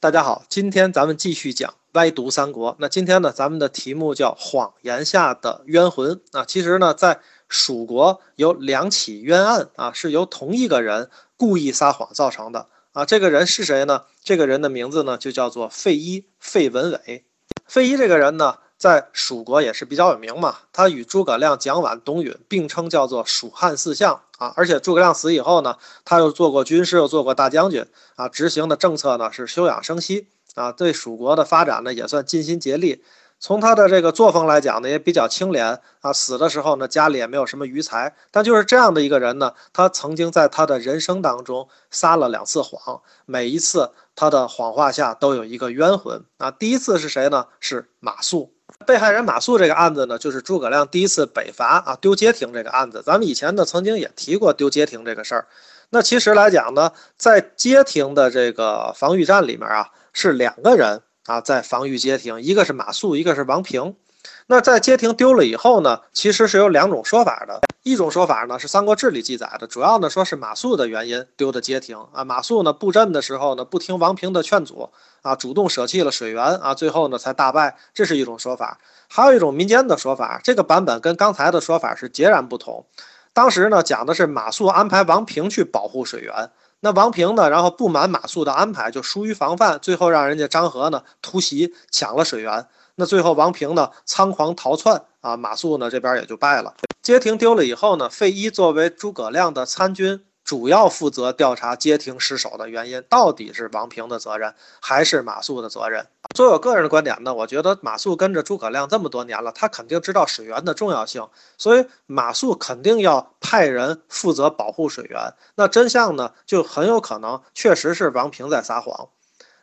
大家好，今天咱们继续讲歪读三国。那今天呢，咱们的题目叫谎言下的冤魂啊。其实呢，在蜀国有两起冤案啊，是由同一个人故意撒谎造成的啊。这个人是谁呢？这个人的名字呢，就叫做费祎，费文伟。费祎这个人呢，在蜀国也是比较有名嘛。他与诸葛亮、蒋琬、董允并称叫做蜀汉四相。啊，而且诸葛亮死以后呢，他又做过军师，又做过大将军啊，执行的政策呢是休养生息啊，对蜀国的发展呢也算尽心竭力。从他的这个作风来讲呢，也比较清廉啊。死的时候呢，家里也没有什么余财。但就是这样的一个人呢，他曾经在他的人生当中撒了两次谎，每一次他的谎话下都有一个冤魂啊。第一次是谁呢？是马谡。被害人马谡这个案子呢，就是诸葛亮第一次北伐啊丢街亭这个案子。咱们以前呢曾经也提过丢街亭这个事儿。那其实来讲呢，在街亭的这个防御战里面啊，是两个人啊在防御街亭，一个是马谡，一个是王平。那在街亭丢了以后呢，其实是有两种说法的。一种说法呢是《三国志》里记载的，主要呢说是马谡的原因丢的街亭啊。马谡呢布阵的时候呢不听王平的劝阻啊，主动舍弃了水源啊，最后呢才大败。这是一种说法。还有一种民间的说法，这个版本跟刚才的说法是截然不同。当时呢讲的是马谡安排王平去保护水源，那王平呢然后不满马谡的安排，就疏于防范，最后让人家张合呢突袭抢了水源。那最后王平呢仓皇逃窜啊，马谡呢这边也就败了。街亭丢了以后呢，费祎作为诸葛亮的参军，主要负责调查街亭失守的原因，到底是王平的责任还是马谡的责任？作为我个人的观点呢，我觉得马谡跟着诸葛亮这么多年了，他肯定知道水源的重要性，所以马谡肯定要派人负责保护水源。那真相呢，就很有可能确实是王平在撒谎。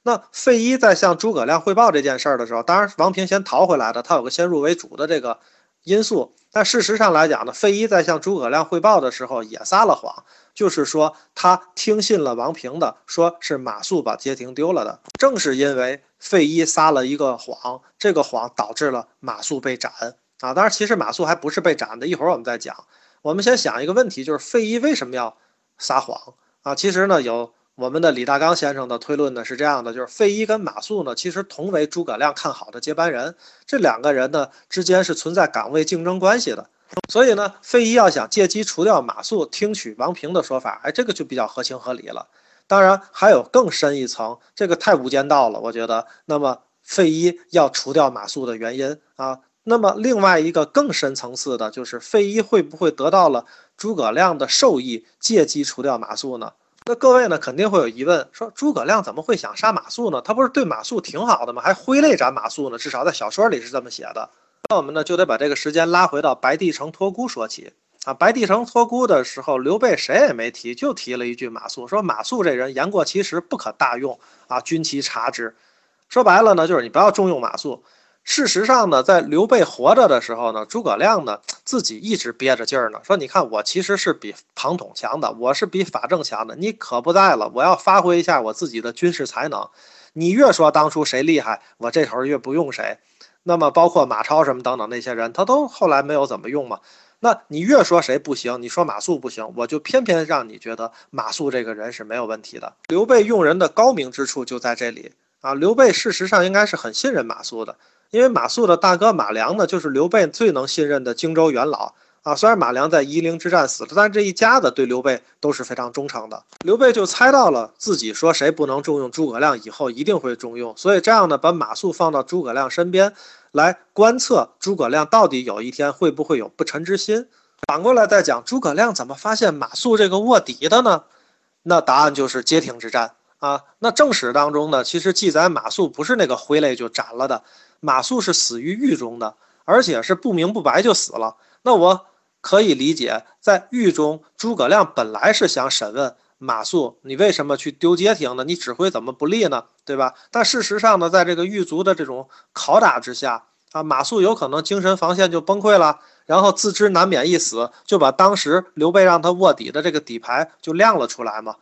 那费祎在向诸葛亮汇报这件事儿的时候，当然王平先逃回来的，他有个先入为主的这个因素。但事实上来讲呢，费祎在向诸葛亮汇报的时候也撒了谎，就是说他听信了王平的，说是马谡把街亭丢了的。正是因为费祎撒了一个谎，这个谎导致了马谡被斩啊。当然，其实马谡还不是被斩的，一会儿我们再讲。我们先想一个问题，就是费祎为什么要撒谎啊？其实呢，有。我们的李大刚先生的推论呢是这样的，就是费祎跟马谡呢，其实同为诸葛亮看好的接班人，这两个人呢之间是存在岗位竞争关系的，所以呢，费祎要想借机除掉马谡，听取王平的说法，哎，这个就比较合情合理了。当然还有更深一层，这个太无间道了，我觉得。那么费祎要除掉马谡的原因啊，那么另外一个更深层次的就是费祎会不会得到了诸葛亮的授意，借机除掉马谡呢？那各位呢肯定会有疑问，说诸葛亮怎么会想杀马谡呢？他不是对马谡挺好的吗？还挥泪斩马谡呢？至少在小说里是这么写的。那我们呢就得把这个时间拉回到白帝城托孤说起啊。白帝城托孤的时候，刘备谁也没提，就提了一句马谡，说马谡这人言过其实，不可大用啊，军旗察之。说白了呢，就是你不要重用马谡。事实上呢，在刘备活着的时候呢，诸葛亮呢自己一直憋着劲儿呢，说：“你看我其实是比庞统强的，我是比法正强的。你可不在了，我要发挥一下我自己的军事才能。你越说当初谁厉害，我这头越不用谁。那么包括马超什么等等那些人，他都后来没有怎么用嘛。那你越说谁不行，你说马谡不行，我就偏偏让你觉得马谡这个人是没有问题的。刘备用人的高明之处就在这里啊。刘备事实上应该是很信任马谡的。”因为马谡的大哥马良呢，就是刘备最能信任的荆州元老啊。虽然马良在夷陵之战死了，但这一家子对刘备都是非常忠诚的。刘备就猜到了自己说谁不能重用诸葛亮，以后一定会重用，所以这样呢，把马谡放到诸葛亮身边来观测诸葛亮到底有一天会不会有不臣之心。反过来再讲，诸葛亮怎么发现马谡这个卧底的呢？那答案就是街亭之战啊。那正史当中呢，其实记载马谡不是那个挥泪就斩了的。马谡是死于狱中的，而且是不明不白就死了。那我可以理解，在狱中，诸葛亮本来是想审问马谡，你为什么去丢街亭呢？你指挥怎么不利呢？对吧？但事实上呢，在这个狱卒的这种拷打之下，啊，马谡有可能精神防线就崩溃了，然后自知难免一死，就把当时刘备让他卧底的这个底牌就亮了出来嘛。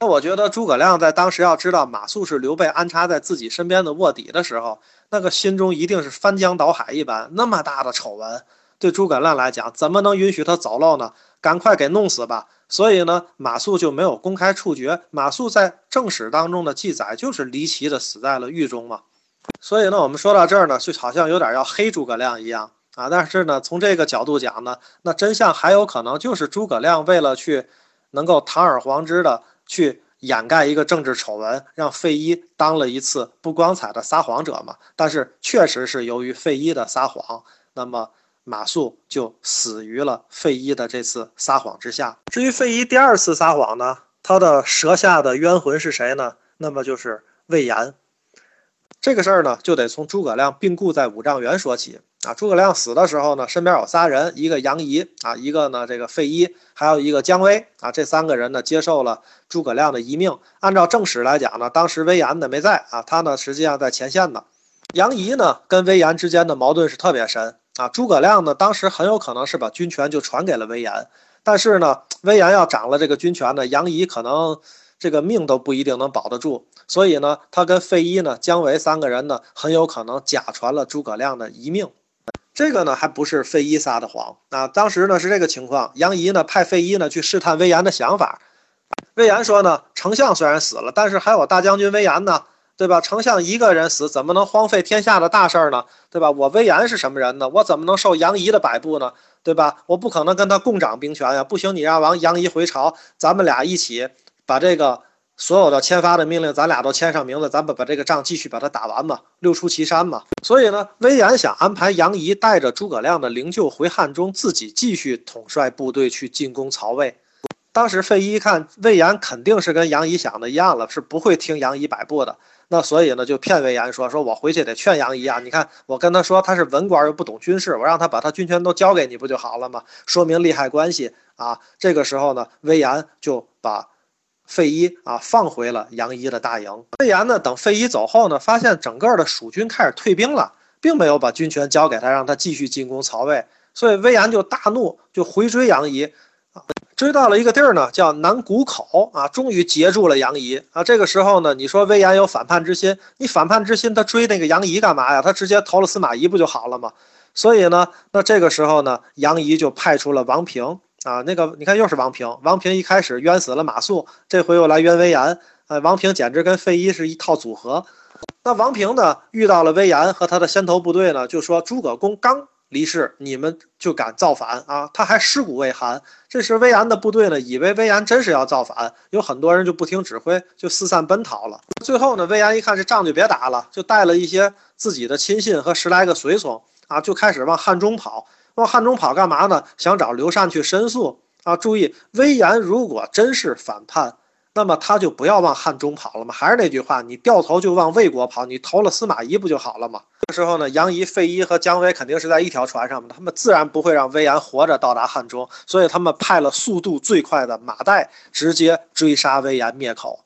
那我觉得诸葛亮在当时要知道马谡是刘备安插在自己身边的卧底的时候，那个心中一定是翻江倒海一般。那么大的丑闻，对诸葛亮来讲，怎么能允许他走漏呢？赶快给弄死吧！所以呢，马谡就没有公开处决。马谡在正史当中的记载就是离奇的死在了狱中嘛。所以呢，我们说到这儿呢，就好像有点要黑诸葛亮一样啊。但是呢，从这个角度讲呢，那真相还有可能就是诸葛亮为了去能够堂而皇之的去掩盖一个政治丑闻，让费祎当了一次不光彩的撒谎者嘛。但是确实是由于费祎的撒谎，那么。马谡就死于了费祎的这次撒谎之下。至于费祎第二次撒谎呢，他的舌下的冤魂是谁呢？那么就是魏延。这个事儿呢，就得从诸葛亮病故在五丈原说起啊。诸葛亮死的时候呢，身边有仨人，一个杨仪啊，一个呢这个费祎，还有一个姜维啊。这三个人呢，接受了诸葛亮的遗命。按照正史来讲呢，当时魏延呢没在啊，他呢实际上在前线呢。杨仪呢跟魏延之间的矛盾是特别深。啊，诸葛亮呢，当时很有可能是把军权就传给了魏延，但是呢，魏延要掌了这个军权呢，杨仪可能这个命都不一定能保得住，所以呢，他跟费祎呢、姜维三个人呢，很有可能假传了诸葛亮的遗命。这个呢，还不是费祎撒的谎啊，当时呢是这个情况，杨仪呢派费祎呢去试探魏延的想法，魏延说呢，丞相虽然死了，但是还有大将军魏延呢。对吧？丞相一个人死，怎么能荒废天下的大事呢？对吧？我魏延是什么人呢？我怎么能受杨仪的摆布呢？对吧？我不可能跟他共掌兵权呀！不行，你让王杨仪回朝，咱们俩一起把这个所有的签发的命令，咱俩都签上名字，咱们把这个仗继续把它打完嘛，六出祁山嘛。所以呢，魏延想安排杨仪带着诸葛亮的灵柩回汉中，自己继续统帅部队去进攻曹魏。当时费祎一看魏延肯定是跟杨仪想的一样了，是不会听杨仪摆布的。那所以呢，就骗魏延说：“说我回去得劝杨仪啊！你看我跟他说他是文官又不懂军事，我让他把他军权都交给你不就好了吗？说明利害关系啊！这个时候呢，魏延就把费祎啊放回了杨仪的大营。魏延呢，等费祎走后呢，发现整个的蜀军开始退兵了，并没有把军权交给他，让他继续进攻曹魏。所以魏延就大怒，就回追杨仪啊。”追到了一个地儿呢，叫南谷口啊，终于截住了杨仪啊。这个时候呢，你说魏延有反叛之心，你反叛之心，他追那个杨仪干嘛呀？他直接投了司马懿不就好了吗？所以呢，那这个时候呢，杨仪就派出了王平啊，那个你看又是王平，王平一开始冤死了马谡，这回又来冤魏延，呃，王平简直跟费祎是一套组合。那王平呢，遇到了魏延和他的先头部队呢，就说诸葛公刚。离世，你们就敢造反啊？他还尸骨未寒。这时魏延的部队呢，以为魏延真是要造反，有很多人就不听指挥，就四散奔逃了。最后呢，魏延一看这仗就别打了，就带了一些自己的亲信和十来个随从啊，就开始往汉中跑。往汉中跑干嘛呢？想找刘禅去申诉啊。注意，魏延如果真是反叛。那么他就不要往汉中跑了吗？还是那句话，你掉头就往魏国跑，你投了司马懿不就好了吗？这时候呢，杨仪、费祎和姜维肯定是在一条船上的，他们自然不会让魏延活着到达汉中，所以他们派了速度最快的马岱直接追杀魏延灭口。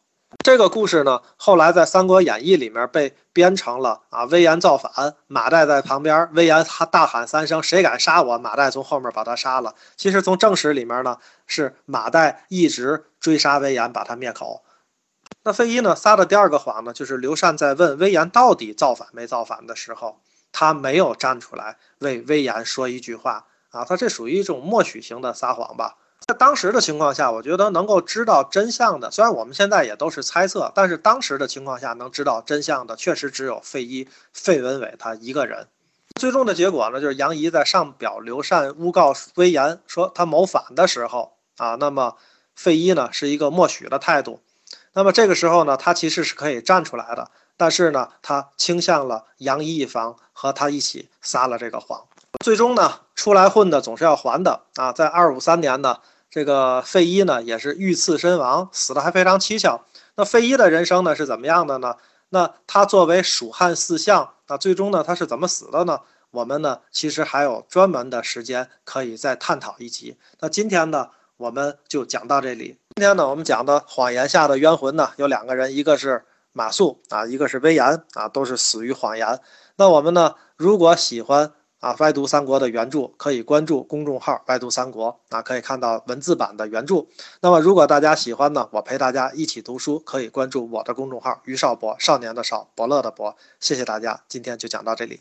这个故事呢，后来在《三国演义》里面被编成了啊，魏延造反，马岱在旁边，魏延他大喊三声：“谁敢杀我？”马岱从后面把他杀了。其实从正史里面呢，是马岱一直追杀魏延，把他灭口。那费祎呢撒的第二个谎呢，就是刘禅在问魏延到底造反没造反的时候，他没有站出来为魏延说一句话啊，他这属于一种默许型的撒谎吧。在当时的情况下，我觉得能够知道真相的，虽然我们现在也都是猜测，但是当时的情况下能知道真相的，确实只有费祎、费文伟他一个人。最终的结果呢，就是杨仪在上表刘禅诬告魏延说他谋反的时候啊，那么费祎呢是一个默许的态度。那么这个时候呢，他其实是可以站出来的，但是呢，他倾向了杨仪一方，和他一起撒了这个谎。最终呢，出来混的总是要还的啊！在二五三年呢。这个费祎呢，也是遇刺身亡，死的还非常蹊跷。那费祎的人生呢，是怎么样的呢？那他作为蜀汉四相，那最终呢，他是怎么死的呢？我们呢，其实还有专门的时间可以再探讨一集。那今天呢，我们就讲到这里。今天呢，我们讲的谎言下的冤魂呢，有两个人，一个是马谡啊，一个是魏延啊，都是死于谎言。那我们呢，如果喜欢。啊，歪读三国的原著可以关注公众号“歪读三国”，啊，可以看到文字版的原著。那么，如果大家喜欢呢，我陪大家一起读书，可以关注我的公众号“于少博”，少年的少，伯乐的伯。谢谢大家，今天就讲到这里。